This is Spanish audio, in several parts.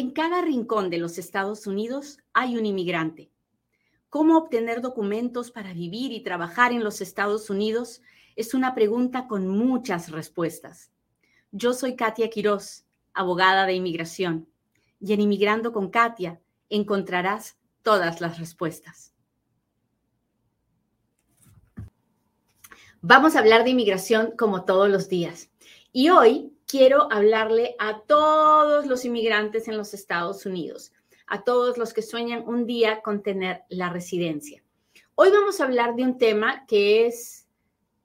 En cada rincón de los Estados Unidos hay un inmigrante. ¿Cómo obtener documentos para vivir y trabajar en los Estados Unidos? Es una pregunta con muchas respuestas. Yo soy Katia Quiroz, abogada de inmigración, y en Inmigrando con Katia encontrarás todas las respuestas. Vamos a hablar de inmigración como todos los días. Y hoy quiero hablarle a todos los inmigrantes en los Estados Unidos, a todos los que sueñan un día con tener la residencia. Hoy vamos a hablar de un tema que es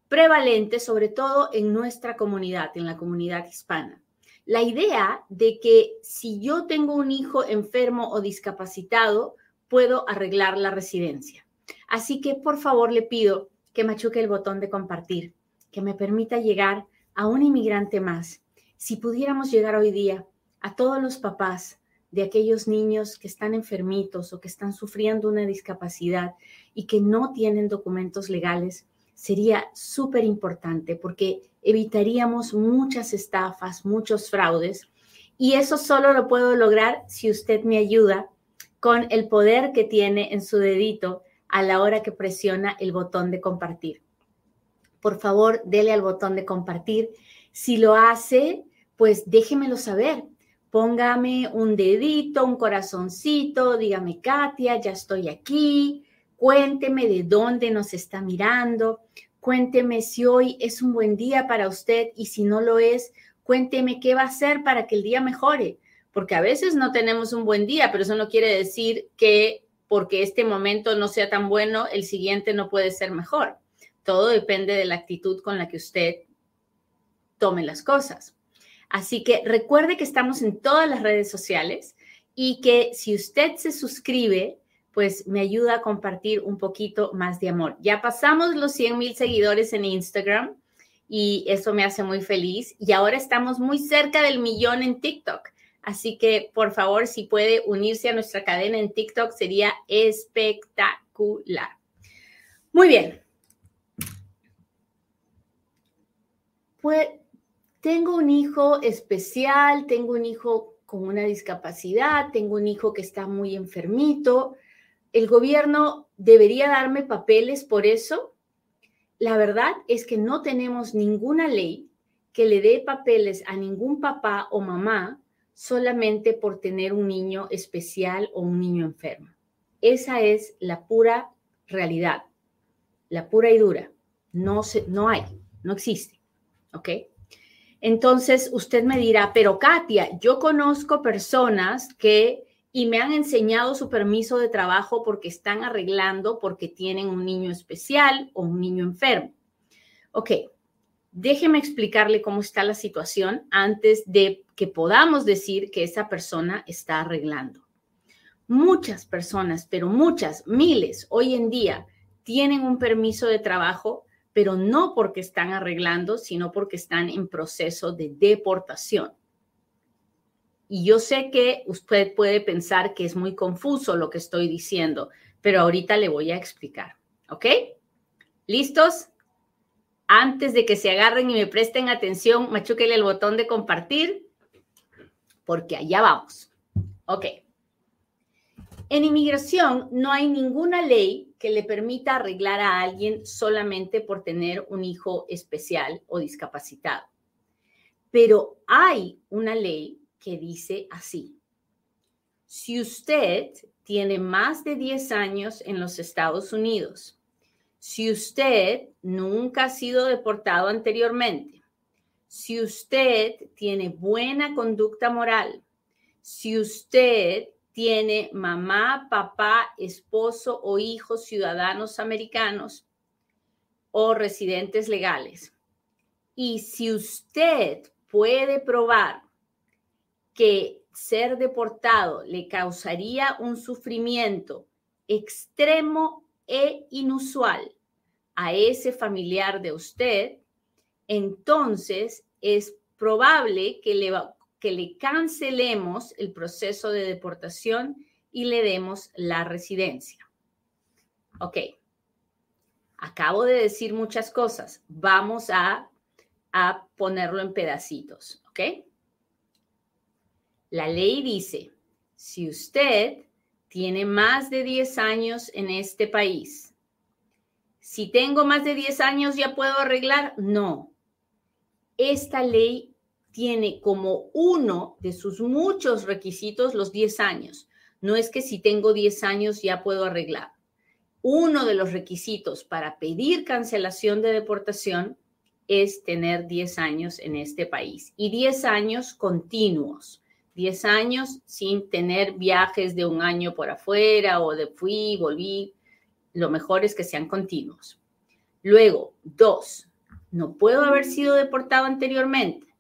prevalente, sobre todo en nuestra comunidad, en la comunidad hispana. La idea de que si yo tengo un hijo enfermo o discapacitado, puedo arreglar la residencia. Así que por favor le pido que machuque el botón de compartir, que me permita llegar a un inmigrante más si pudiéramos llegar hoy día a todos los papás de aquellos niños que están enfermitos o que están sufriendo una discapacidad y que no tienen documentos legales, sería súper importante porque evitaríamos muchas estafas, muchos fraudes. Y eso solo lo puedo lograr si usted me ayuda con el poder que tiene en su dedito a la hora que presiona el botón de compartir. Por favor, dele al botón de compartir si lo hace, pues déjemelo saber. Póngame un dedito, un corazoncito, dígame, Katia, ya estoy aquí. Cuénteme de dónde nos está mirando. Cuénteme si hoy es un buen día para usted y si no lo es, cuénteme qué va a hacer para que el día mejore. Porque a veces no tenemos un buen día, pero eso no quiere decir que porque este momento no sea tan bueno, el siguiente no puede ser mejor. Todo depende de la actitud con la que usted tome las cosas. Así que recuerde que estamos en todas las redes sociales y que si usted se suscribe, pues me ayuda a compartir un poquito más de amor. Ya pasamos los 100 mil seguidores en Instagram y eso me hace muy feliz. Y ahora estamos muy cerca del millón en TikTok. Así que, por favor, si puede unirse a nuestra cadena en TikTok, sería espectacular. Muy bien. Pues tengo un hijo especial, tengo un hijo con una discapacidad, tengo un hijo que está muy enfermito. ¿El gobierno debería darme papeles por eso? La verdad es que no tenemos ninguna ley que le dé papeles a ningún papá o mamá solamente por tener un niño especial o un niño enfermo. Esa es la pura realidad, la pura y dura. No, se, no hay, no existe. ¿Ok? Entonces usted me dirá, pero Katia, yo conozco personas que y me han enseñado su permiso de trabajo porque están arreglando porque tienen un niño especial o un niño enfermo. Ok, déjeme explicarle cómo está la situación antes de que podamos decir que esa persona está arreglando. Muchas personas, pero muchas, miles, hoy en día tienen un permiso de trabajo pero no porque están arreglando, sino porque están en proceso de deportación. Y yo sé que usted puede pensar que es muy confuso lo que estoy diciendo, pero ahorita le voy a explicar. ¿Ok? ¿Listos? Antes de que se agarren y me presten atención, machúquele el botón de compartir, porque allá vamos. Ok. En inmigración no hay ninguna ley que le permita arreglar a alguien solamente por tener un hijo especial o discapacitado. Pero hay una ley que dice así. Si usted tiene más de 10 años en los Estados Unidos, si usted nunca ha sido deportado anteriormente, si usted tiene buena conducta moral, si usted tiene mamá, papá, esposo o hijos ciudadanos americanos o residentes legales. Y si usted puede probar que ser deportado le causaría un sufrimiento extremo e inusual a ese familiar de usted, entonces es probable que le que le cancelemos el proceso de deportación y le demos la residencia. Ok. Acabo de decir muchas cosas. Vamos a, a ponerlo en pedacitos. ¿Ok? La ley dice si usted tiene más de 10 años en este país, si tengo más de 10 años ya puedo arreglar, no. Esta ley tiene como uno de sus muchos requisitos los 10 años. No es que si tengo 10 años ya puedo arreglar. Uno de los requisitos para pedir cancelación de deportación es tener 10 años en este país y 10 años continuos. 10 años sin tener viajes de un año por afuera o de fui, volví. Lo mejor es que sean continuos. Luego, dos, no puedo haber sido deportado anteriormente.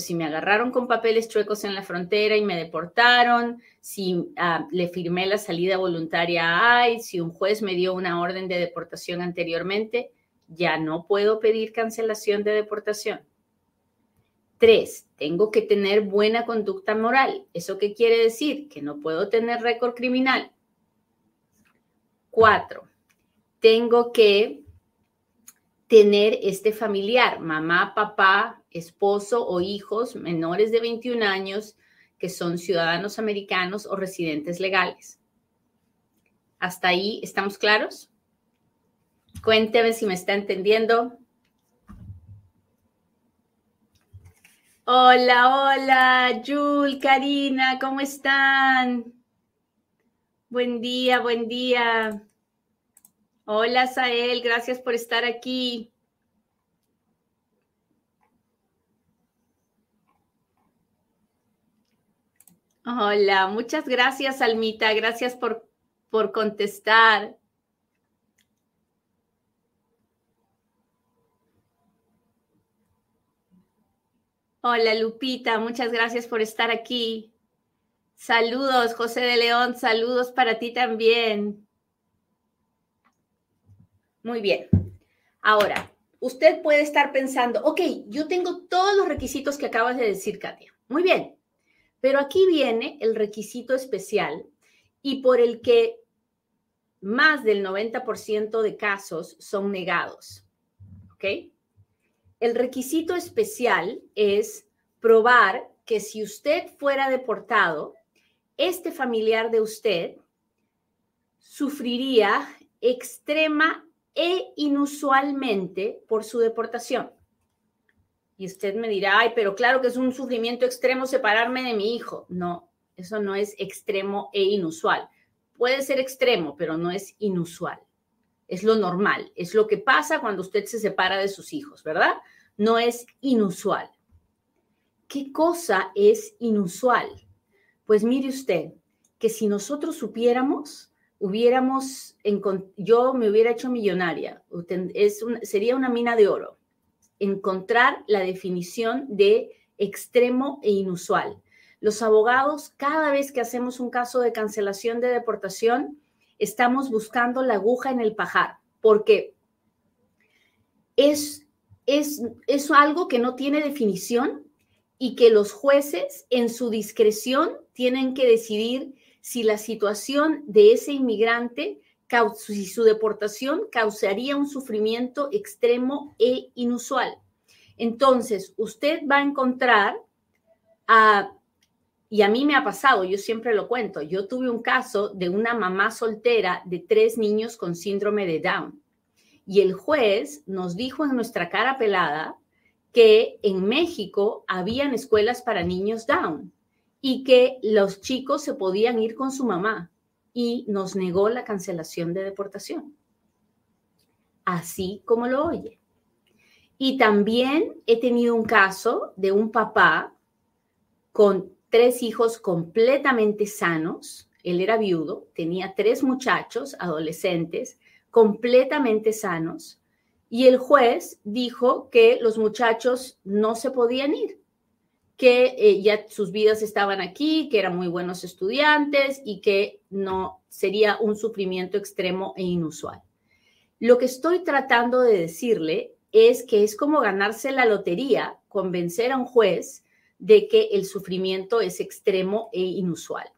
Si me agarraron con papeles chuecos en la frontera y me deportaron, si ah, le firmé la salida voluntaria a ICE, si un juez me dio una orden de deportación anteriormente, ya no puedo pedir cancelación de deportación. Tres, tengo que tener buena conducta moral. ¿Eso qué quiere decir? Que no puedo tener récord criminal. Cuatro, tengo que tener este familiar, mamá, papá, esposo o hijos menores de 21 años que son ciudadanos americanos o residentes legales. ¿Hasta ahí estamos claros? Cuénteme si me está entendiendo. Hola, hola, Jul, Karina, ¿cómo están? Buen día, buen día. Hola, Sael, gracias por estar aquí. Hola, muchas gracias, Almita. Gracias por, por contestar. Hola Lupita, muchas gracias por estar aquí. Saludos, José de León, saludos para ti también. Muy bien. Ahora, usted puede estar pensando, ok, yo tengo todos los requisitos que acabas de decir, Katia. Muy bien, pero aquí viene el requisito especial y por el que más del 90% de casos son negados. ¿Ok? El requisito especial es probar que si usted fuera deportado, este familiar de usted sufriría extrema e inusualmente por su deportación. Y usted me dirá, ay, pero claro que es un sufrimiento extremo separarme de mi hijo. No, eso no es extremo e inusual. Puede ser extremo, pero no es inusual. Es lo normal, es lo que pasa cuando usted se separa de sus hijos, ¿verdad? no es inusual. ¿Qué cosa es inusual? Pues mire usted, que si nosotros supiéramos, hubiéramos, yo me hubiera hecho millonaria, es sería una mina de oro, encontrar la definición de extremo e inusual. Los abogados, cada vez que hacemos un caso de cancelación de deportación, estamos buscando la aguja en el pajar, porque es es, es algo que no tiene definición y que los jueces en su discreción tienen que decidir si la situación de ese inmigrante, si su deportación causaría un sufrimiento extremo e inusual. Entonces, usted va a encontrar a, y a mí me ha pasado, yo siempre lo cuento, yo tuve un caso de una mamá soltera de tres niños con síndrome de Down. Y el juez nos dijo en nuestra cara pelada que en México habían escuelas para niños down y que los chicos se podían ir con su mamá y nos negó la cancelación de deportación. Así como lo oye. Y también he tenido un caso de un papá con tres hijos completamente sanos. Él era viudo, tenía tres muchachos adolescentes completamente sanos y el juez dijo que los muchachos no se podían ir, que eh, ya sus vidas estaban aquí, que eran muy buenos estudiantes y que no sería un sufrimiento extremo e inusual. Lo que estoy tratando de decirle es que es como ganarse la lotería, convencer a un juez de que el sufrimiento es extremo e inusual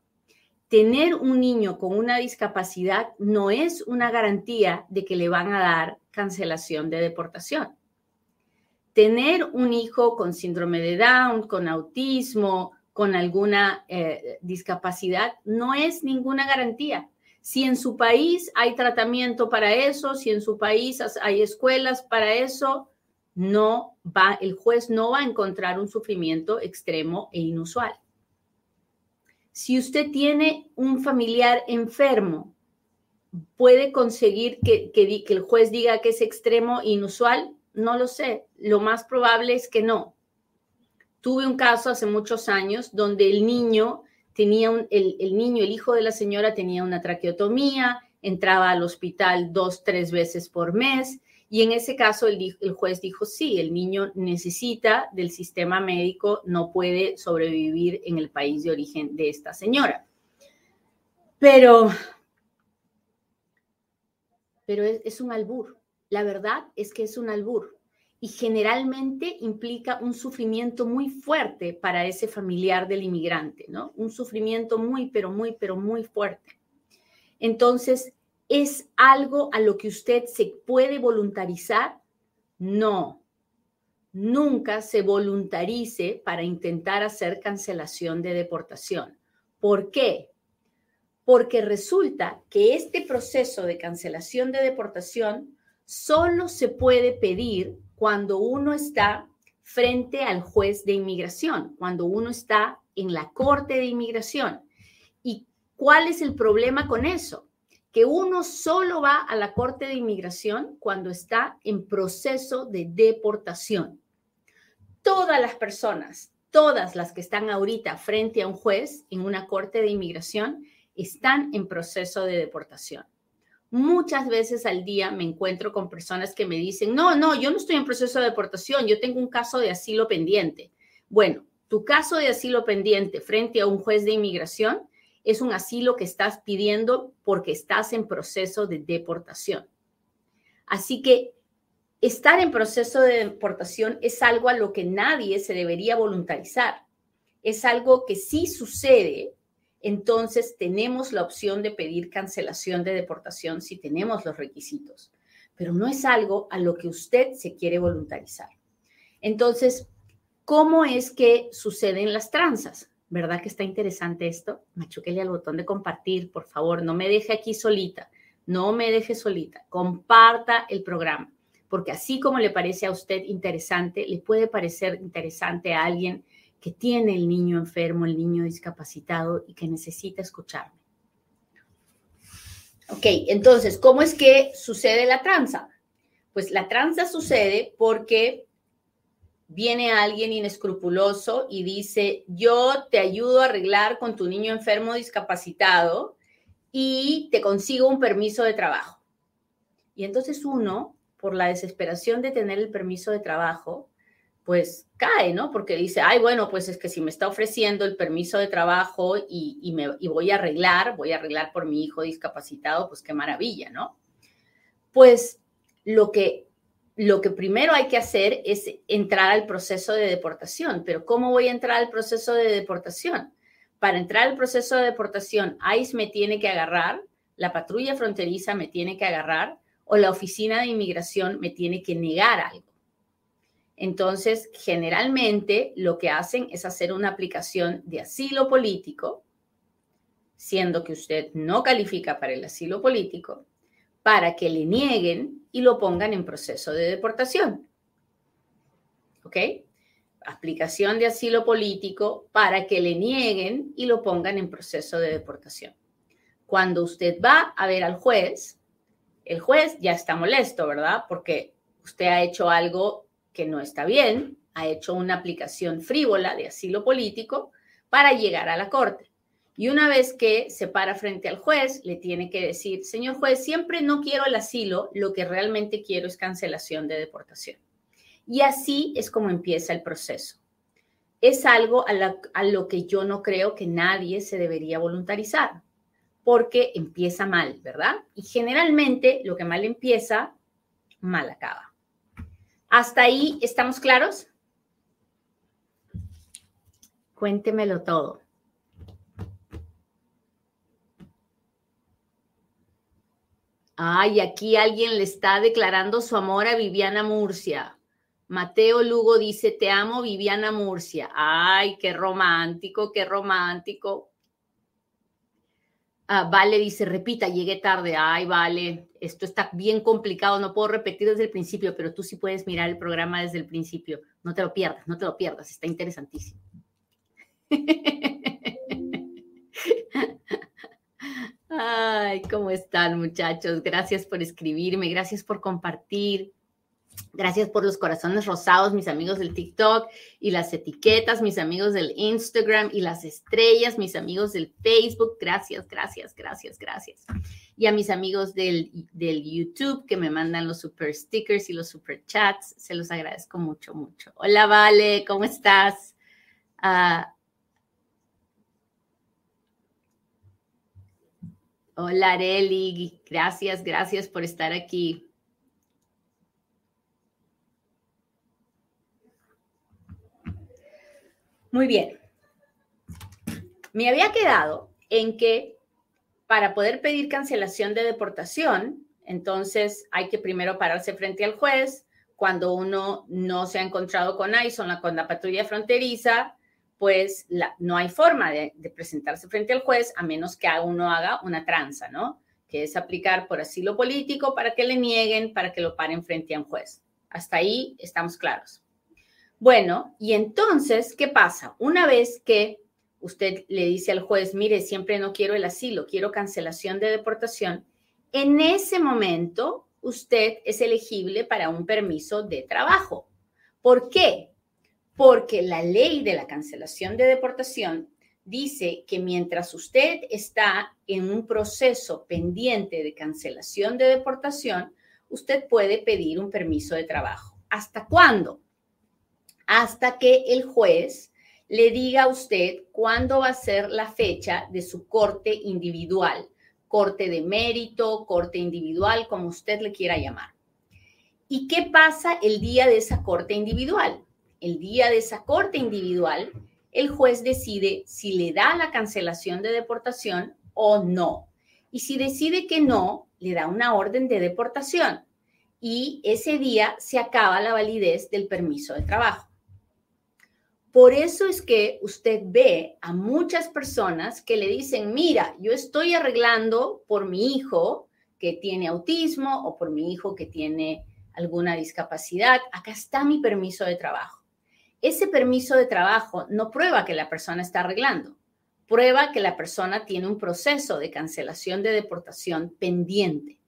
tener un niño con una discapacidad no es una garantía de que le van a dar cancelación de deportación. Tener un hijo con síndrome de Down, con autismo, con alguna eh, discapacidad, no es ninguna garantía. Si en su país hay tratamiento para eso, si en su país hay escuelas para eso, no va, el juez no va a encontrar un sufrimiento extremo e inusual. Si usted tiene un familiar enfermo, puede conseguir que, que, el juez diga que es extremo e inusual, no lo sé. Lo más probable es que no. Tuve un caso hace muchos años donde el niño tenía un, el, el, niño, el hijo de la señora tenía una traqueotomía, entraba al hospital dos, tres veces por mes y en ese caso el, el, juez dijo, sí, el niño necesita del sistema médico, no puede sobrevivir en el país de origen de esta señora. Pero, pero es, es un albur. La verdad es que es un albur y generalmente implica un sufrimiento muy fuerte para ese familiar del inmigrante, ¿no? Un sufrimiento muy, pero muy, pero muy fuerte. Entonces, ¿Es algo a lo que usted se puede voluntarizar? No. Nunca se voluntarice para intentar hacer cancelación de deportación. ¿Por qué? Porque resulta que este proceso de cancelación de deportación solo se puede pedir cuando uno está frente al juez de inmigración, cuando uno está en la corte de inmigración. ¿Y cuál es el problema con eso? que uno solo va a la Corte de Inmigración cuando está en proceso de deportación. Todas las personas, todas las que están ahorita frente a un juez en una Corte de Inmigración, están en proceso de deportación. Muchas veces al día me encuentro con personas que me dicen, no, no, yo no estoy en proceso de deportación, yo tengo un caso de asilo pendiente. Bueno, tu caso de asilo pendiente frente a un juez de inmigración es un asilo que estás pidiendo porque estás en proceso de deportación. Así que estar en proceso de deportación es algo a lo que nadie se debería voluntarizar. Es algo que sí sucede, entonces tenemos la opción de pedir cancelación de deportación si tenemos los requisitos, pero no es algo a lo que usted se quiere voluntarizar. Entonces, ¿cómo es que suceden las tranzas? ¿Verdad que está interesante esto? Machuquele al botón de compartir, por favor. No me deje aquí solita. No me deje solita. Comparta el programa. Porque así como le parece a usted interesante, le puede parecer interesante a alguien que tiene el niño enfermo, el niño discapacitado y que necesita escucharme. Ok, entonces, ¿cómo es que sucede la tranza? Pues la tranza sucede porque viene alguien inescrupuloso y dice, yo te ayudo a arreglar con tu niño enfermo discapacitado y te consigo un permiso de trabajo. Y entonces uno, por la desesperación de tener el permiso de trabajo, pues cae, ¿no? Porque dice, ay, bueno, pues es que si me está ofreciendo el permiso de trabajo y, me, y voy a arreglar, voy a arreglar por mi hijo discapacitado, pues qué maravilla, ¿no? Pues lo que lo que primero hay que hacer es entrar al proceso de deportación. Pero ¿cómo voy a entrar al proceso de deportación? Para entrar al proceso de deportación, ICE me tiene que agarrar, la patrulla fronteriza me tiene que agarrar o la oficina de inmigración me tiene que negar algo. Entonces, generalmente lo que hacen es hacer una aplicación de asilo político, siendo que usted no califica para el asilo político, para que le nieguen y lo pongan en proceso de deportación. ¿Ok? Aplicación de asilo político para que le nieguen y lo pongan en proceso de deportación. Cuando usted va a ver al juez, el juez ya está molesto, ¿verdad? Porque usted ha hecho algo que no está bien, ha hecho una aplicación frívola de asilo político para llegar a la corte. Y una vez que se para frente al juez, le tiene que decir, señor juez, siempre no quiero el asilo, lo que realmente quiero es cancelación de deportación. Y así es como empieza el proceso. Es algo a, lo que yo no creo que nadie se debería voluntarizar, porque empieza mal, ¿verdad? Y generalmente lo que mal empieza, mal acaba. ¿Hasta ahí estamos claros? Cuéntemelo todo. Ay, aquí alguien le está declarando su amor a Viviana Murcia. Mateo Lugo dice, te amo, Viviana Murcia. Ay, qué romántico, qué romántico. Ah, vale dice, repita, llegué tarde. Ay, vale, esto está bien complicado, no puedo repetir desde el principio, pero tú sí puedes mirar el programa desde el principio. No te lo pierdas, no te lo pierdas, está interesantísimo. Ay, ¿cómo están muchachos? Gracias por escribirme, gracias por compartir. Gracias por los corazones rosados, mis amigos del TikTok, y las etiquetas, mis amigos del Instagram, y las estrellas, mis amigos del Facebook. Gracias, gracias, gracias, gracias. Y a mis amigos del, del YouTube que me mandan los super stickers y los super chats, se los agradezco mucho, mucho. Hola, Vale, ¿cómo estás? Ah, hola, Areli, gracias, gracias por estar aquí. Muy bien. Me había quedado en que para poder pedir cancelación de deportación, entonces hay que primero pararse frente al juez. Cuando uno no se ha encontrado con ICE o con la patrulla fronteriza, pues no hay forma de, de, presentarse frente al juez a menos que uno haga una tranza, ¿no? Que es aplicar por asilo político para que le nieguen, para que lo paren frente a un juez. Hasta ahí estamos claros. Bueno, y entonces, ¿qué pasa? Una vez que usted le dice al juez, mire, siempre no quiero el asilo, quiero cancelación de deportación, en ese momento usted es elegible para un permiso de trabajo. ¿Por qué? Porque la ley de la cancelación de deportación dice que mientras usted está en un proceso pendiente de cancelación de deportación, usted puede pedir un permiso de trabajo. ¿Hasta cuándo? Hasta que el juez le diga a usted cuándo va a ser la fecha de su corte individual, corte de mérito, corte individual, como usted le quiera llamar. ¿Y qué pasa el día de esa corte individual? El día de esa corte individual, el juez decide si le da la cancelación de deportación o no. Y si decide que no, le da una orden de deportación. Y ese día se acaba la validez del permiso de trabajo. Por eso es que usted ve a muchas personas que le dicen, mira, yo estoy arreglando por mi hijo que tiene autismo o por mi hijo que tiene alguna discapacidad, acá está mi permiso de trabajo. Ese permiso de trabajo no prueba que la persona está arreglando, prueba que la persona tiene un proceso de cancelación de deportación pendiente.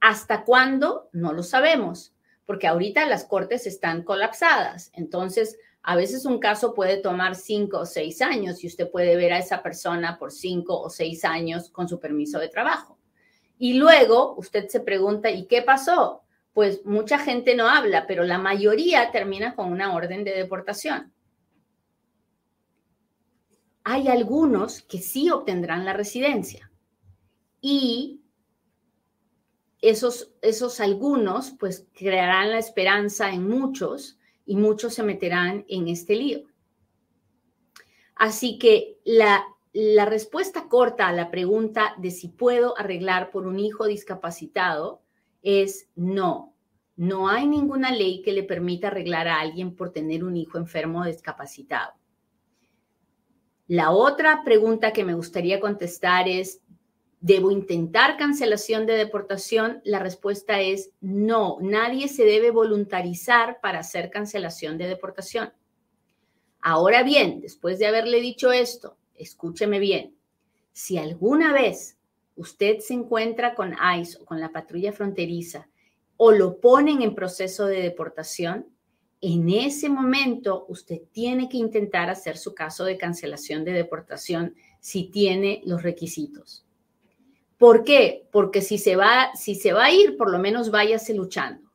¿Hasta cuándo? No lo sabemos, porque ahorita las cortes están colapsadas. Entonces, a veces un caso puede tomar cinco o seis años y usted puede ver a esa persona por cinco o seis años con su permiso de trabajo. Y luego usted se pregunta, ¿y qué pasó? Pues mucha gente no habla, pero la mayoría termina con una orden de deportación. Hay algunos que sí obtendrán la residencia y esos, esos algunos pues crearán la esperanza en muchos y muchos se meterán en este lío. Así que la, la respuesta corta a la pregunta de si puedo arreglar por un hijo discapacitado es no. No hay ninguna ley que le permita arreglar a alguien por tener un hijo enfermo o discapacitado. La otra pregunta que me gustaría contestar es, ¿Debo intentar cancelación de deportación? La respuesta es no, nadie se debe voluntarizar para hacer cancelación de deportación. Ahora bien, después de haberle dicho esto, escúcheme bien, si alguna vez usted se encuentra con ICE o con la patrulla fronteriza o lo ponen en proceso de deportación, en ese momento usted tiene que intentar hacer su caso de cancelación de deportación si tiene los requisitos. ¿Por qué? Porque si se va, si se va a ir, por lo menos váyase luchando.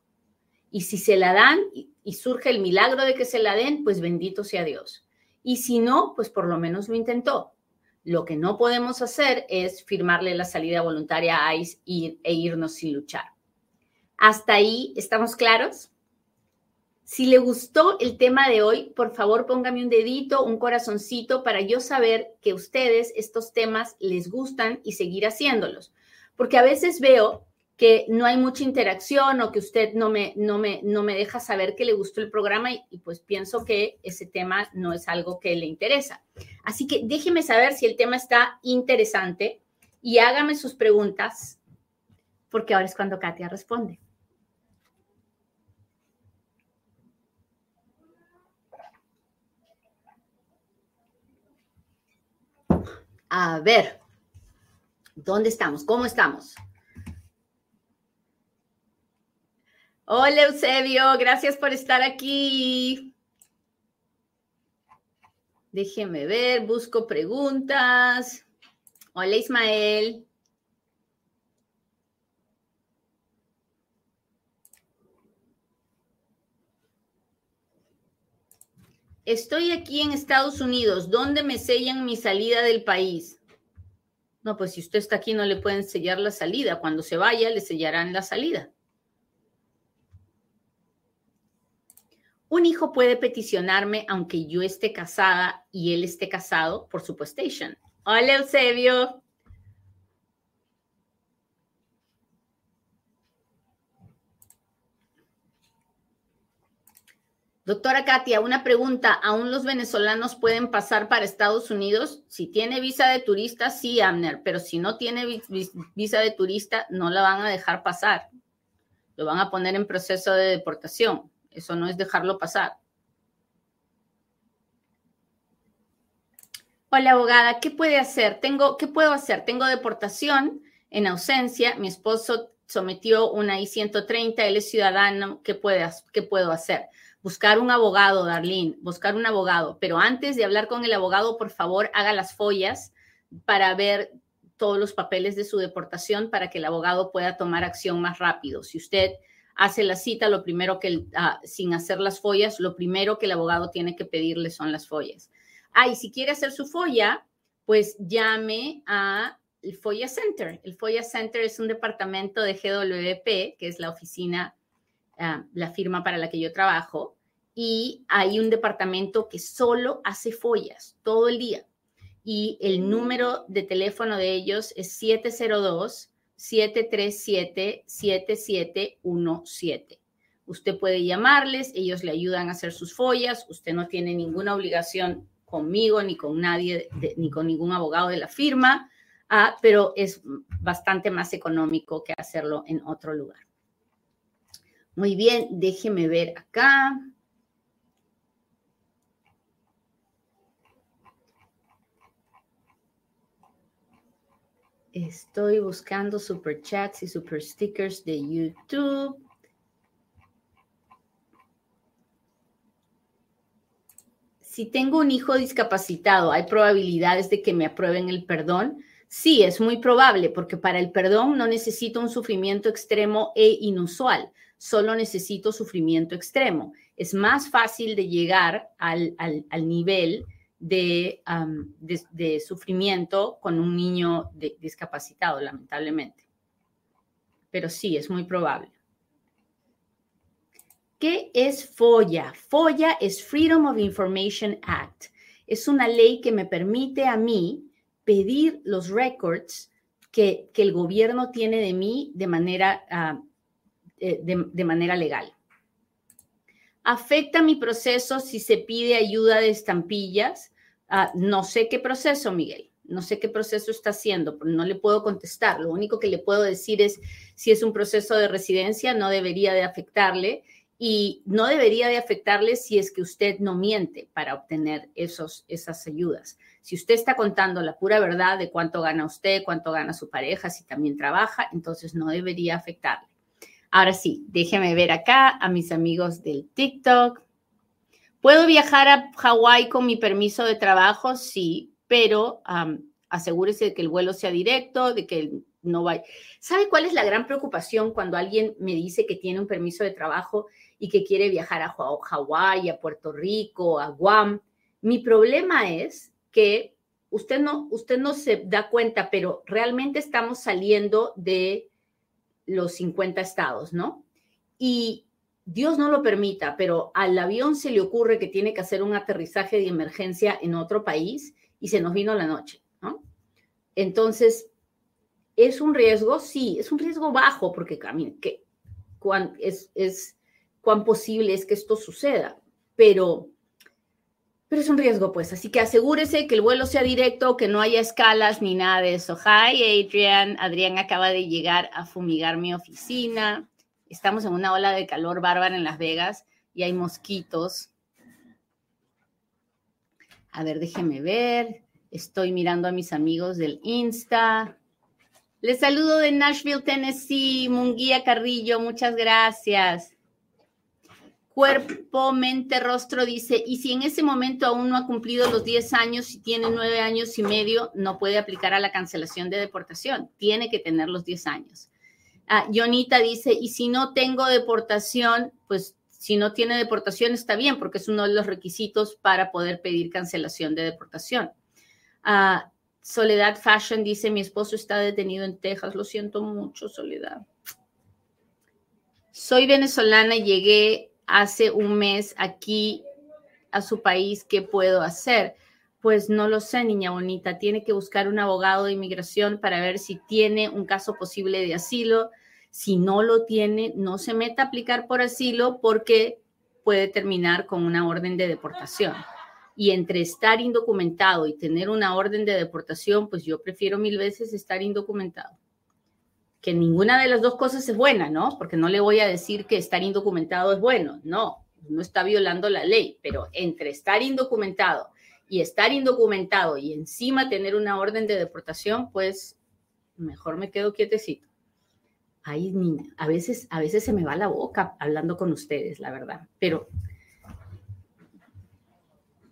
Y si se la dan y, surge el milagro de que se la den, pues bendito sea Dios. Y si no, pues por lo menos lo intentó. Lo que no podemos hacer es firmarle la salida voluntaria a ICE e irnos sin luchar. ¿Hasta ahí estamos claros? Si le gustó el tema de hoy, por favor póngame un dedito, un corazoncito para yo saber que ustedes estos temas les gustan y seguir haciéndolos. Porque a veces veo que no hay mucha interacción o que usted no me, no me, no me deja saber que le gustó el programa y, y, pues pienso que ese tema no es algo que le interesa. Así que déjeme saber si el tema está interesante y hágame sus preguntas, porque ahora es cuando Katia responde. A ver, ¿dónde estamos? ¿Cómo estamos? Hola Eusebio, gracias por estar aquí. Déjeme ver, busco preguntas. Hola Ismael. Estoy aquí en Estados Unidos. ¿Dónde me sellan mi salida del país? No, pues si usted está aquí no le pueden sellar la salida. Cuando se vaya le sellarán la salida. Un hijo puede peticionarme aunque yo esté casada y él esté casado por su. Hola, Eusebio. Doctora Katia, una pregunta. ¿Aún los venezolanos pueden pasar para Estados Unidos? Si tiene visa de turista, sí, Amner, pero si no tiene visa de turista, no la van a dejar pasar. Lo van a poner en proceso de deportación. Eso no es dejarlo pasar. Hola, abogada, ¿qué puede hacer? Tengo, ¿qué puedo hacer? Tengo deportación en ausencia. Mi esposo sometió una I-130, él es ciudadano. ¿Qué, puede, ¿Qué puedo hacer? Buscar un abogado, Darlene, buscar un abogado. Pero antes de hablar con el abogado, por favor, haga las follas para ver todos los papeles de su deportación para que el abogado pueda tomar acción más rápido. Si usted hace la cita, lo primero que, ah, sin hacer las follas, lo primero que el abogado tiene que pedirle son las follas. Ah, y si quiere hacer su folla, pues llame a el Folla Center. El Folla Center es un departamento de GWP, que es la oficina, ah, la firma para la que yo trabajo, y hay un departamento que solo hace follas todo el día. Y el número de teléfono de ellos es 702 737-7717. Usted puede llamarles, ellos le ayudan a hacer sus follas, usted no tiene ninguna obligación conmigo ni con nadie, ni con ningún abogado de la firma, ah, pero es bastante más económico que hacerlo en otro lugar. Muy bien, déjeme ver acá. Estoy buscando super chats y super stickers de YouTube. Si tengo un hijo discapacitado, ¿hay probabilidades de que me aprueben el perdón? Sí, es muy probable, porque para el perdón no necesito un sufrimiento extremo e inusual, solo necesito sufrimiento extremo. Es más fácil de llegar al, al, nivel de, de, sufrimiento con un niño discapacitado, lamentablemente. Pero sí, es muy probable. ¿Qué es FOIA? FOIA es Freedom of Information Act. Es una ley que me permite a mí pedir los records que, que el gobierno tiene de mí de manera, ah, eh, de, de manera legal. ¿Afecta mi proceso si se pide ayuda de estampillas? Ah, no sé qué proceso, Miguel, no sé qué proceso está haciendo, no le puedo contestar. Lo único que le puedo decir es si es un proceso de residencia, no debería de afectarle y no debería de afectarle si es que usted no miente para obtener esos, esas ayudas. Si usted está contando la pura verdad de cuánto gana usted, cuánto gana su pareja, si también trabaja, entonces no debería afectarle. Ahora sí, déjeme ver acá a mis amigos del TikTok. ¿Puedo viajar a Hawái con mi permiso de trabajo? Sí, pero asegúrese de que el vuelo sea directo, de que no vaya. ¿Sabe cuál es la gran preocupación cuando alguien me dice que tiene un permiso de trabajo y que quiere viajar a Hawái, a Puerto Rico, a Guam? Mi problema es que usted no, usted no se da cuenta, pero realmente estamos saliendo de los 50 estados, ¿no? Y Dios no lo permita, pero al avión se le ocurre que tiene que hacer un aterrizaje de emergencia en otro país y se nos vino la noche, ¿no? Entonces, ¿Es un riesgo? Sí, es un riesgo bajo porque que, cuán, es, es cuán posible es que esto suceda, pero, pero es un riesgo, pues. Así que asegúrese que el vuelo sea directo, que no haya escalas ni nada de eso. Hi, Adrian. Adrián acaba de llegar a fumigar mi oficina. Estamos en una ola de calor bárbara en Las Vegas y hay mosquitos. A ver, déjeme ver. Estoy mirando a mis amigos del Insta. Les saludo de Nashville, Tennessee. Munguía Carrillo, muchas gracias. Cuerpo, mente, rostro dice, y si en ese momento aún no ha cumplido los 10 años y tiene 9 años y medio, no puede aplicar a la cancelación de deportación. Tiene que tener los 10 años. Ah, dice, y si no tengo deportación, pues si no tiene deportación está bien, porque es uno de los requisitos para poder pedir cancelación de deportación. Ah, Soledad Fashion dice, mi esposo está detenido en Texas. Lo siento mucho, Soledad. Soy venezolana llegué hace un mes aquí a su país. ¿Qué puedo hacer? Pues no lo sé, niña bonita. Tiene que buscar un abogado de inmigración para ver si tiene un caso posible de asilo. Si no lo tiene, no se meta a aplicar por asilo porque puede terminar con una orden de deportación. Y entre estar indocumentado y tener una orden de deportación, pues yo prefiero mil veces estar indocumentado. Que ninguna de las dos cosas es buena, ¿no? Porque no le voy a decir que estar indocumentado es bueno, no, no está violando la ley, pero entre estar indocumentado y estar indocumentado y encima tener una orden de deportación, pues mejor me quedo quietecito. Ay, niña, a veces, a veces se me va la boca hablando con ustedes, la verdad, pero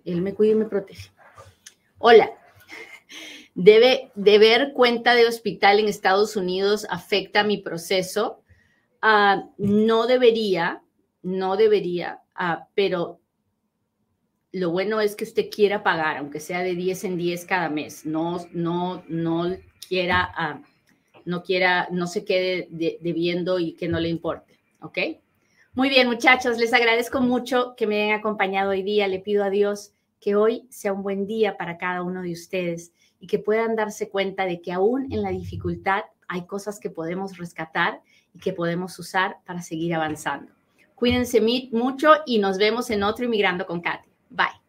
él me cuida y me protege. Hola. Debe, deber cuenta de hospital en Estados Unidos afecta mi proceso. Ah, no debería, no debería, ah, pero lo bueno es que usted quiera pagar, aunque sea de 10 en 10 cada mes. No, no, no quiera, ah, no quiera, no se quede debiendo y que no le importe. ¿Ok? Muy bien, muchachos, les agradezco mucho que me hayan acompañado hoy día. Le pido a Dios que hoy sea un buen día para cada uno de ustedes y que puedan darse cuenta de que aún en la dificultad hay cosas que podemos rescatar y que podemos usar para seguir avanzando. Cuídense mucho y nos vemos en otro Inmigrando con Katy. Bye.